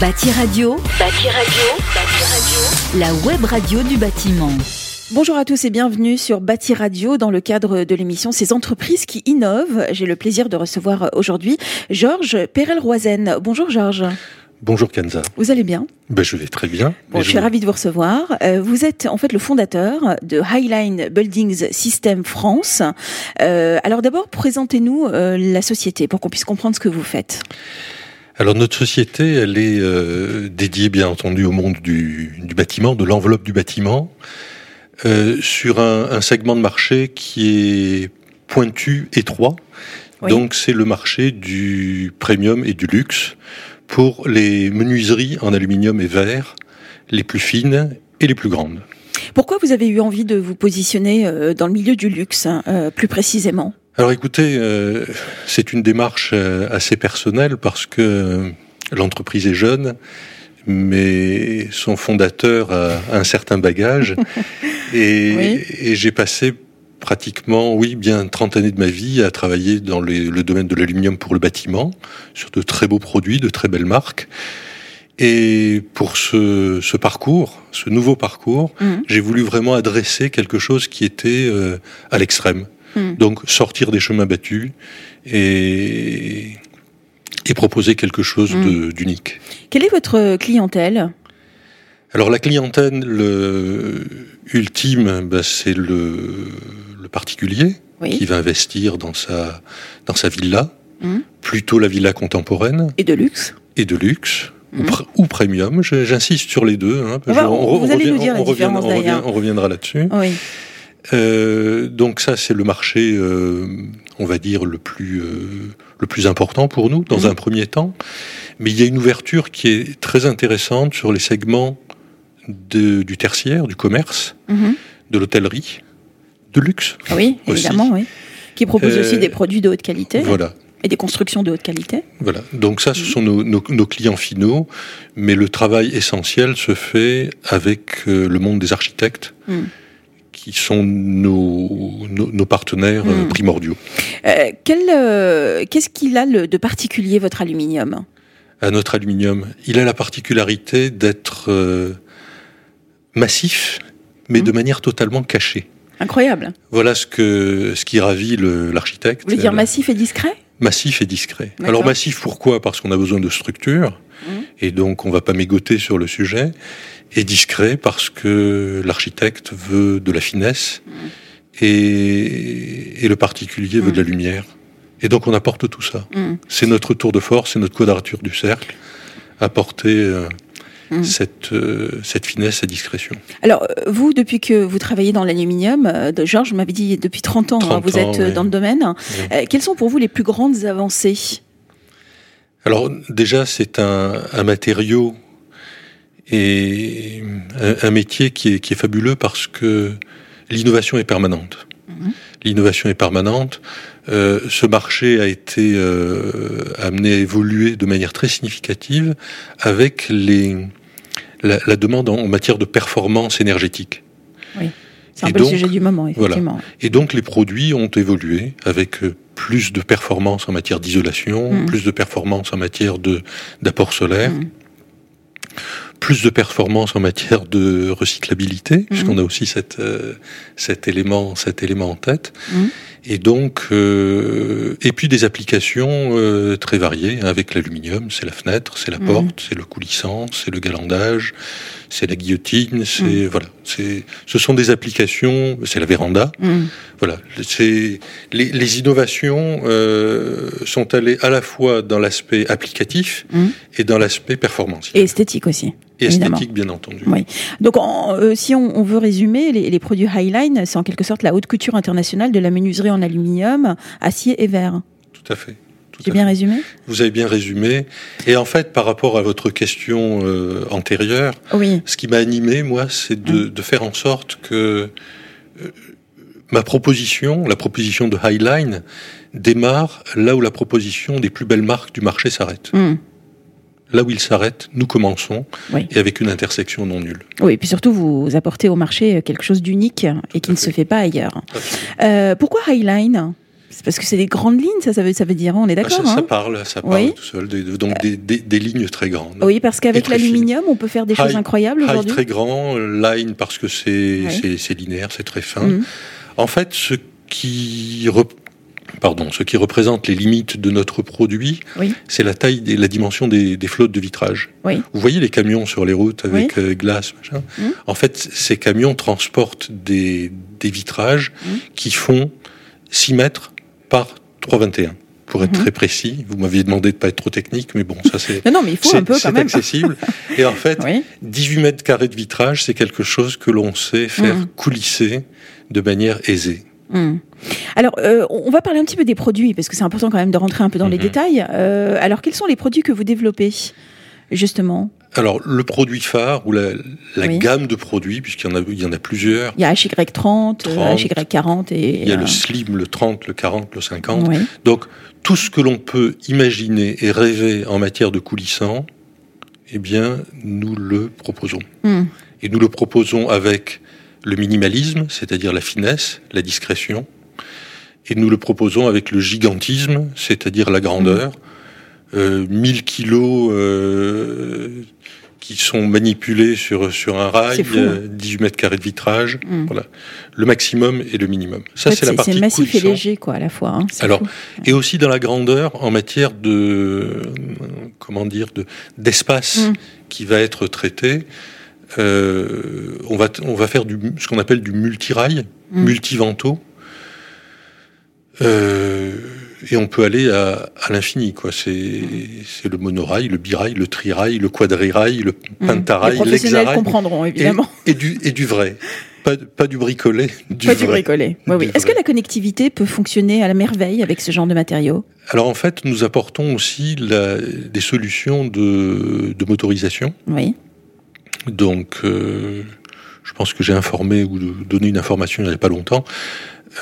Bâti Radio. Bâti Radio. Bâti Radio. La web radio du bâtiment. Bonjour à tous et bienvenue sur Bâti Radio dans le cadre de l'émission Ces entreprises qui innovent. J'ai le plaisir de recevoir aujourd'hui Georges Perel-Roizen. Bonjour Georges. Bonjour Kenza. Vous allez bien? Ben, Je vais très bien. Bon, je suis ravie de vous recevoir. Euh, vous êtes en fait le fondateur de Highline Buildings System France. Euh, alors d'abord, présentez-nous euh, la société pour qu'on puisse comprendre ce que vous faites. Alors notre société, elle est euh, dédiée bien entendu au monde du, du bâtiment, de l'enveloppe du bâtiment, euh, sur un, un, segment de marché qui est pointu, étroit. Oui. Donc c'est le marché du premium et du luxe pour les menuiseries en aluminium et verre, les plus fines et les plus grandes. Pourquoi vous avez eu envie de vous positionner euh, dans le milieu du luxe, euh, plus précisément? Alors écoutez, euh, c'est une démarche euh, assez personnelle parce que l'entreprise est jeune, mais son fondateur a un certain bagage et, oui. et j'ai passé pratiquement, oui, bien 30 années de ma vie à travailler dans les, le domaine de l'aluminium pour le bâtiment, sur de très beaux produits, de très belles marques. Et pour ce, ce parcours, ce nouveau parcours, mmh. j'ai voulu vraiment adresser quelque chose qui était euh, à l'extrême. Mmh. Donc sortir des chemins battus et, et proposer quelque chose mmh. d'unique. Quelle est votre clientèle? Alors la clientèle le, ultime, bah, c'est le, le, particulier oui. qui va investir dans sa, dans sa villa, mmh. plutôt la villa contemporaine. Et de luxe? Et de luxe. Ou, pr ou, premium, j'insiste sur les deux. Hein, on, revient, on reviendra là-dessus. Oui. Euh, donc ça, c'est le marché, euh, on va dire, le plus, euh, le plus important pour nous, dans mmh. un premier temps. Mais il y a une ouverture qui est très intéressante sur les segments de, du tertiaire, du commerce, mmh. de l'hôtellerie, de luxe. Oui, évidemment, oui. Qui propose aussi des produits de haute qualité. Voilà. Et des constructions de haute qualité. Voilà. Donc ça, ce mmh. sont nos, nos, nos, clients finaux, mais le travail essentiel se fait avec le monde des architectes. Qui sont nos, nos, nos partenaires mmh. primordiaux. Euh, Qu'est-ce qu'il a le, de particulier, votre aluminium? À notre aluminium, il a la particularité d'être euh, massif, mais mmh. de manière totalement cachée. Incroyable. Voilà ce, que, ce qui ravit l'architecte. Vous voulez dire massif et discret? Massif et discret. Alors massif pourquoi? Parce qu'on a besoin de structure, mmh. Et donc on va pas mégoter sur le sujet. Et discret parce que l'architecte veut de la finesse, mmh. et, et, le particulier veut de la lumière. Et donc on apporte tout ça. C'est notre tour de force, c'est notre quadrature du cercle, apporter... Euh. Cette, euh, cette, finesse, cette discrétion. Alors, vous, depuis que vous travaillez dans l'aluminium, euh, Georges m'avait dit depuis 30 ans, 30 hein, vous ans, êtes oui. dans le domaine. Oui. Quelles sont pour vous les plus grandes avancées Alors, déjà, c'est un, un, matériau et un, un métier qui est, qui est, fabuleux parce que l'innovation est permanente. Mmh. L'innovation est permanente. Euh, ce marché a été euh, amené à évoluer de manière très significative avec les, la, la demande en, matière de performance énergétique. Oui, c'est un et peu donc, le sujet du moment, effectivement. Voilà. Et donc les produits ont évolué avec euh, plus de performance en matière d'isolation, mmh. plus de performance en matière d'apport solaire. Mmh plus de performance en matière de recyclabilité, mmh. puisqu'on a aussi cette, euh, cet, élément, cet élément en tête. Mmh. Et donc, euh, et puis des applications euh, très variées, hein, avec l'aluminium, c'est la fenêtre, c'est la mmh. porte, c'est le coulissant, c'est le galandage, c'est la guillotine, c'est voilà, c'est, ce sont des applications, c'est la véranda. Voilà, les, les, innovations euh, sont allées à la fois dans l'aspect applicatif et dans l'aspect performance. Et esthétique aussi. Et évidemment. esthétique, bien entendu. Oui. Donc, en, euh, si on, on, veut résumer, les, les produits Highline, c'est en quelque sorte la haute couture internationale de la menuiserie en aluminium, acier et verre. Tout à fait. J'ai bien résumé? Vous avez bien résumé. Et en fait, par rapport à votre question euh, antérieure, oui. ce qui m'a animé, moi, c'est de, mmh. de, faire en sorte que ma proposition, la proposition de Highline, démarre là où la proposition des plus belles marques du marché s'arrête. Mmh là où il s'arrête, nous commençons, oui. et avec une intersection non nulle. Oui, et puis surtout, vous apportez au marché quelque chose d'unique et qui ne fait. se fait pas ailleurs. Euh, pourquoi Highline? Parce que c'est des grandes lignes, ça, ça veut, ça veut dire, on est Ah, d'accord ça, ça hein parle, ça parle Oui. tout seul. des- donc des, des- des lignes très grandes. Oui, parce qu'avec l'aluminium, on peut faire des choses incroyables aujourd'hui. très grand, line parce que c'est linéaire, c'est très fin. Mhm. En fait, ce qui, rep- pardon, ce qui représente les limites de notre produit, Oui. c'est la taille et la dimension des, des flottes de vitrage. Oui. Vous voyez les camions sur les routes avec euh, glace, machin? Mhm. En fait, ces camions transportent des, des vitrages Mhm. qui font 6 mètres par 3,21. Pour être Mhm. très précis, vous m'aviez demandé de pas être trop technique, mais bon, ça c'est Non, non, mais il faut c'est- un peu quand même. accessible. Et en fait, Oui. 18 mètres carrés de vitrage, c'est quelque chose que l'on sait faire Mhm. coulisser de manière aisée. Hmm. Alors, euh, on va parler un petit peu des produits, parce que c'est important quand même de rentrer un peu dans les Mhm. détails. Euh, alors, quels sont les produits que vous développez, justement? Alors, le produit phare ou la, la Oui. gamme de produits, puisqu'il y en a, il y en a plusieurs. Il y a HY30, euh, 30, HY40 et... Il y a euh, le slim, le 30, le 40, le 50. oui. Donc, tout ce que l'on peut imaginer et rêver en matière de coulissant, eh bien, nous le proposons. Hmm. Et nous le proposons avec le minimalisme, c'est-à-dire la finesse, la discrétion. Et nous le proposons avec le gigantisme, c'est-à-dire la grandeur. Euh, 1000 kilos euh, qui sont manipulés sur, sur un rail, C'est fou, hein. euh, 18 mètres carrés de vitrage. Hmm. Voilà. Le maximum et le minimum. Ça, En fait, c'est la partie C'est massif et léger, quoi, à la fois. hein. Alors, fou. Et aussi dans la grandeur en matière de comment dire de d'espace Mm. qui va être traité. Euh, on va on va faire du ce qu'on appelle du multirail, Mm. multivento. Euh, et on peut aller à, à l'infini, quoi. C'est c'est le monorail, le birail, le trirail, le quadrirail, le Hmm. pentarail, Les professionnels l'hexarail, comprendront, et, évidemment. et du et du vrai, pas pas du bricolé, du Pas vrai. du bricolé. Oui, oui. Du Est-ce que la connectivité peut fonctionner à la merveille avec ce genre de matériaux? Alors en fait, nous apportons aussi la- des solutions de, de motorisation. Oui. Donc, euh, je pense que j'ai informé ou donné une information il n'y a pas longtemps.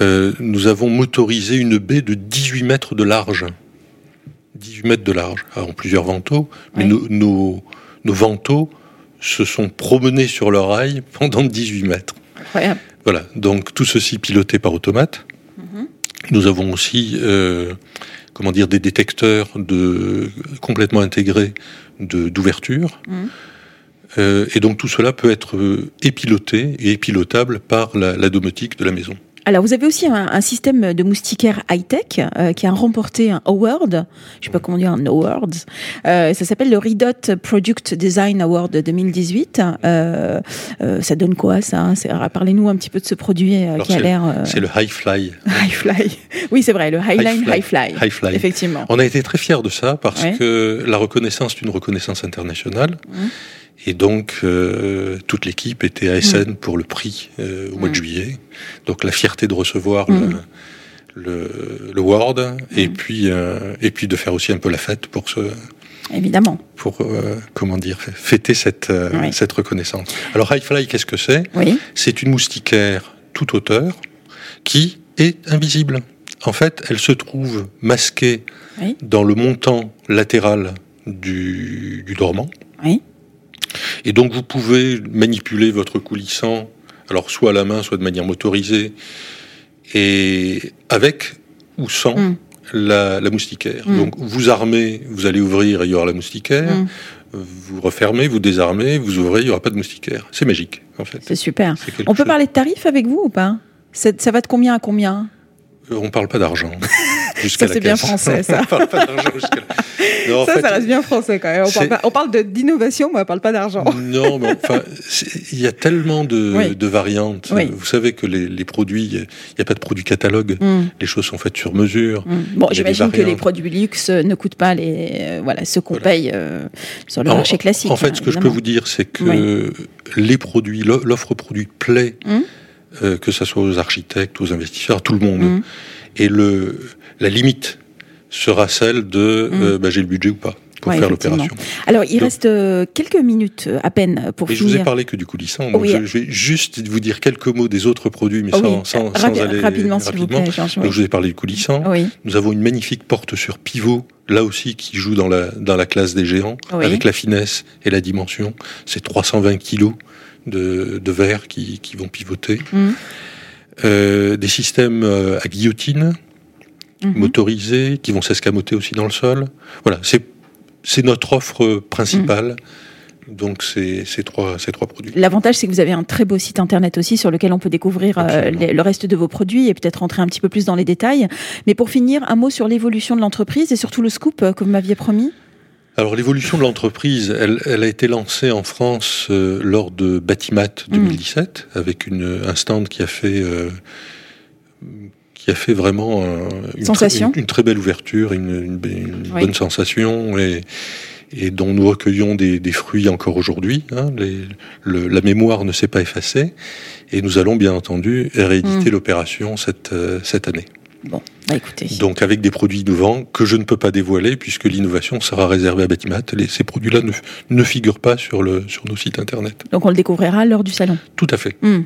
Euh, nous avons motorisé une baie de 18 mètres de large. 18 mètres de large, Alors, en plusieurs vantaux. Mais Oui. nos, nos, nos vantaux se sont promenés sur leur rail pendant 18 mètres. Incroyable. Voilà, donc tout ceci piloté par automate. Mhm. Nous avons aussi, euh, comment dire, des détecteurs de complètement intégrés de d'ouverture. Mhm. Euh, et donc tout cela peut être épiloté et épilotable par la, la domotique de la maison. Alors, vous avez aussi un, un système de moustiquaires high-tech euh, qui a remporté un award, je sais pas comment dire, un award. Euh, ça s'appelle le Redot Product Design Award 2018. Euh, ça donne quoi, ça alors, Parlez-nous un petit peu de ce produit qui a l'air... C'est le High Fly. High Fly. Oui, c'est vrai, le Highline High High Fly. High Fly. Effectivement. On a été très fiers de ça parce Ouais. que la reconnaissance est une reconnaissance internationale. Mhm. Et donc, euh, toute l'équipe était à Essen pour le prix euh, au mois de Mhm. juillet. Donc, la fierté de recevoir Mhm. le, le, le award et, puis, euh, et puis de faire aussi un peu la fête pour, ce, Évidemment. pour euh, comment dire, fêter cette, euh, cette reconnaissance. Alors, High Fly, qu'est-ce que c'est? Oui. c'est une moustiquaire toute hauteur qui est invisible. En fait, elle se trouve masquée Oui. dans le montant latéral du, du dormant. Oui. Et donc, vous pouvez manipuler votre coulissant, alors soit à la main, soit de manière motorisée, et avec ou sans Mm. la, la moustiquaire. Mm. Donc, vous armez, vous allez ouvrir, il y aura la moustiquaire. Mm. Vous refermez, vous désarmez, vous ouvrez, il n'y aura pas de moustiquaire. C'est magique, en fait. C'est super. On peut chose- parler de tarifs avec vous ou pas? Ça va de combien à combien? Euh, On parle pas d'argent. jusqu'à la c'est bien français, ça. on parle pas d'argent jusqu'à là. Non, en Ça, fait, ça reste bien français quand même. On parle, pas- on parle de- d'innovation, mais on parle pas d'argent. Non, mais enfin, il y a tellement de, Oui. de variantes. Oui. Vous savez que les, les produits, il n'y a pas de produit catalogue. Mm, Les choses sont faites sur mesure. mm. Bon, j'imagine que les produits luxe euh, ne coûtent pas les, euh, voilà, ce qu'on Voilà. paye euh, sur le En- marché classique. En fait, hein, ce que je peux vous dire, c'est que les produits, l'o- l'offre produit plaît, Mm. euh, que ce soit aux architectes, aux investisseurs, à tout le monde. Et le, la limite sera celle de Mm. euh, bah, j'ai le budget ou pas pour Ouais, faire l'opération. Alors, il Donc- reste euh, quelques minutes euh, à peine pour Mais je vous ai finir. parlé que du coulissant, donc Oui. je, je vais juste vous dire quelques mots des autres produits, mais Oh sans, oui, sans, sans rapi- aller rapidement, s'il vous rapidement. plaît, Georges. oui. Donc je vous ai parlé du coulissant. Nous avons une magnifique porte sur pivot, là aussi qui joue dans la, dans la classe des géants, Oui. avec la finesse et la dimension. C'est 320 kilos de, de verre qui, qui vont pivoter. Mm. Euh, des systèmes euh, à guillotine, mhm. motorisés, qui vont s'escamoter aussi dans le sol. Voilà, c'est notre offre principale. Mhm. Donc ces trois, ces trois produits. L'avantage, c'est que vous avez un très beau site internet aussi sur lequel on peut découvrir euh, le reste de vos produits et peut-être rentrer un petit peu plus dans les détails. Mais pour finir, un mot sur l'évolution de l'entreprise et surtout le scoop que vous m'aviez promis. Alors l'évolution de l'entreprise, elle, elle, a été lancée en France euh, lors de Batimat 2017 mmh. avec une, un stand qui a fait qui a fait vraiment une, sensation. Une, très belle ouverture, une, bonne sensation et et dont nous recueillons des, des fruits encore aujourd'hui. Hein, la mémoire ne s'est pas effacée, et nous allons bien entendu rééditer mmh. l'opération cette, euh, cette année. Bon, bah écoutez. Donc avec des produits innovants que je ne peux pas dévoiler puisque l'innovation sera réservée à Batimat. Les, ces produits-là ne, ne, figurent pas sur, le, sur nos sites internet. Donc on le découvrira lors du salon. Tout à fait. Mmh.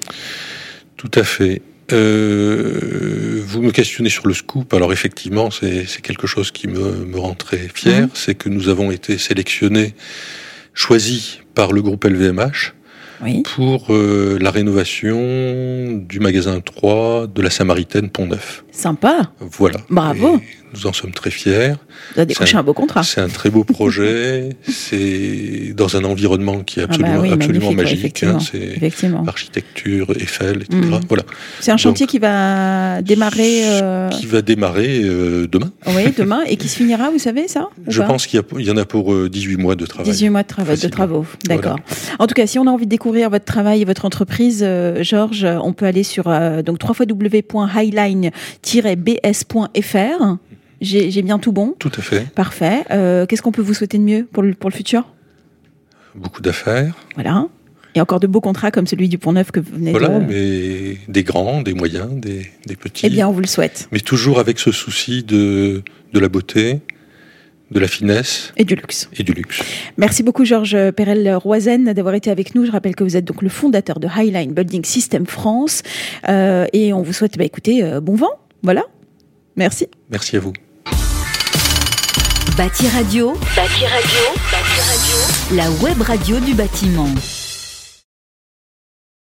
Tout à fait. Euh, vous me questionnez sur le scoop. Alors effectivement, c'est quelque chose qui me, me rend très fier. Mmh. C'est que nous avons été sélectionnés, choisis par le groupe LVMH pour euh, la rénovation du magasin 3 de la Samaritaine Pont-Neuf. Sympa. Voilà. Bravo. Nous en sommes très fiers. Vous avez décroché un, beau contrat. C'est un très beau projet. c'est dans un environnement qui est absolument, ah bah oui, absolument magique. Hein, c'est architecture, Eiffel, etc. Mmh. Voilà. C'est un chantier qui va démarrer. Euh... Qui va démarrer euh, demain. Oui, demain et qui se finira, vous savez ça Je pense qu'il y, y, en a pour 18 euh, mois de travail. 18 mois de, travail, de travaux. D'accord. Voilà. En tout cas, si on a envie de découvrir votre travail et votre entreprise, euh, Georges, on peut aller sur euh, donc www.highline-bs.fr. J'ai bien tout bon. Tout à fait. Parfait. Euh, Qu'est-ce qu'on peut vous souhaiter de mieux pour le, pour le futur? Beaucoup d'affaires. Voilà. Et encore de beaux contrats comme celui du Pont Neuf que vous venez voilà, de... Voilà, mais des grands, des moyens, des, des petits. Eh bien, on vous le souhaite. Mais toujours avec ce souci de, de la beauté, de la finesse et du luxe. Et du luxe. Merci beaucoup Georges Perel-Roizen d'avoir été avec nous. Je rappelle que vous êtes donc le fondateur de Highline Building System France euh, et on vous souhaite, bah, écoutez, euh, bon vent. Voilà. Merci. Merci à vous. Bâti Radio. Bâti Radio. Bâti Radio. La web radio du bâtiment.